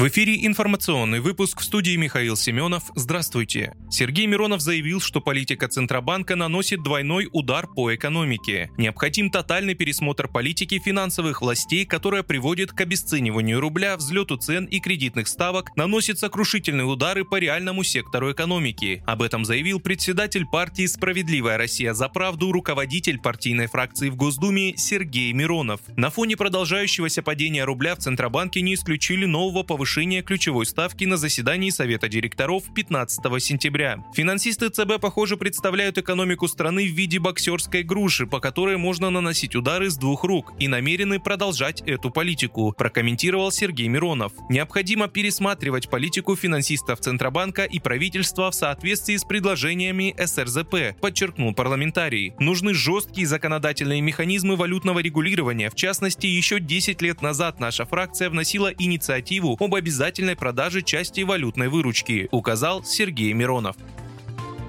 В эфире информационный выпуск в студии Михаил Семенов. Здравствуйте. Сергей Миронов заявил, что политика Центробанка наносит двойной удар по экономике. Необходим тотальный пересмотр политики финансовых властей, которая приводит к обесцениванию рубля, взлету цен и кредитных ставок, наносит сокрушительные удары по реальному сектору экономики. Об этом заявил председатель партии «Справедливая Россия за правду», руководитель партийной фракции в Госдуме Сергей Миронов. На фоне продолжающегося падения рубля в Центробанке не исключили нового повышения повышения ключевой ставки на заседании Совета директоров 15 сентября. Финансисты ЦБ, похоже, представляют экономику страны в виде боксерской груши, по которой можно наносить удары с двух рук и намерены продолжать эту политику, прокомментировал Сергей Миронов. Необходимо пересматривать политику финансистов Центробанка и правительства в соответствии с предложениями СРЗП, подчеркнул парламентарий. Нужны жесткие законодательные механизмы валютного регулирования. В частности, еще 10 лет назад наша фракция вносила инициативу об обязательной продаже части валютной выручки, указал Сергей Миронов.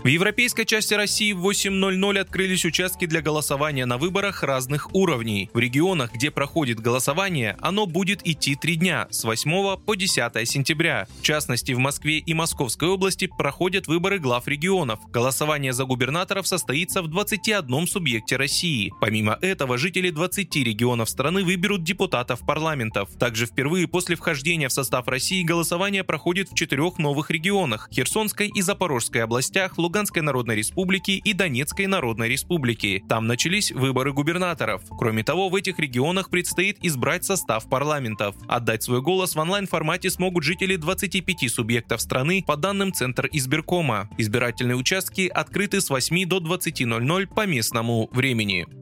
В европейской части России в 8.00 открылись участки для голосования на выборах разных уровней. В регионах, где проходит голосование, оно будет идти три дня, с 8 по 10 сентября. В частности, в Москве и Московской области проходят выборы глав регионов. Голосование за губернаторов состоится в 21 субъекте России. Помимо этого, жители 20 регионов страны выберут депутатов парламентов. Также впервые после вхождения в состав России голосование проходит в четырех новых регионах – Херсонской и Запорожской областях, Луганской Народной Республики и Донецкой Народной Республики. Там начались выборы губернаторов. Кроме того, в этих регионах предстоит избрать состав парламентов. Отдать свой голос в онлайн-формате смогут жители 25 субъектов страны по данным Центр избиркома. Избирательные участки открыты с 8 до 20.00 по местному времени.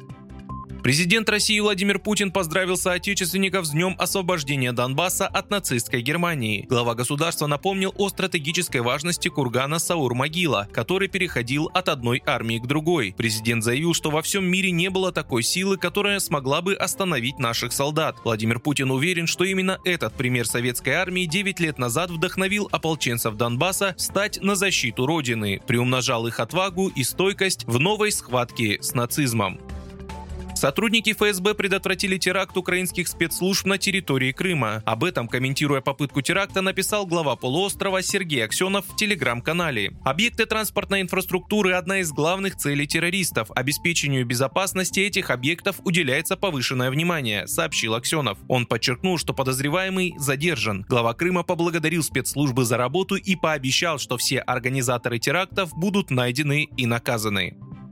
Президент России Владимир Путин поздравил соотечественников с Днем освобождения Донбасса от нацистской Германии. Глава государства напомнил о стратегической важности кургана Саур-Могила, который переходил от одной армии к другой. Президент заявил, что во всем мире не было такой силы, которая смогла бы остановить наших солдат. Владимир Путин уверен, что именно этот пример советской армии 9 лет назад вдохновил ополченцев Донбасса встать на защиту Родины, приумножал их отвагу и стойкость в новой схватке с нацизмом. Сотрудники ФСБ предотвратили теракт украинских спецслужб на территории Крыма. Об этом, комментируя попытку теракта, написал глава полуострова Сергей Аксенов в телеграм-канале. Объекты транспортной инфраструктуры – одна из главных целей террористов. Обеспечению безопасности этих объектов уделяется повышенное внимание, сообщил Аксенов. Он подчеркнул, что подозреваемый задержан. Глава Крыма поблагодарил спецслужбы за работу и пообещал, что все организаторы терактов будут найдены и наказаны.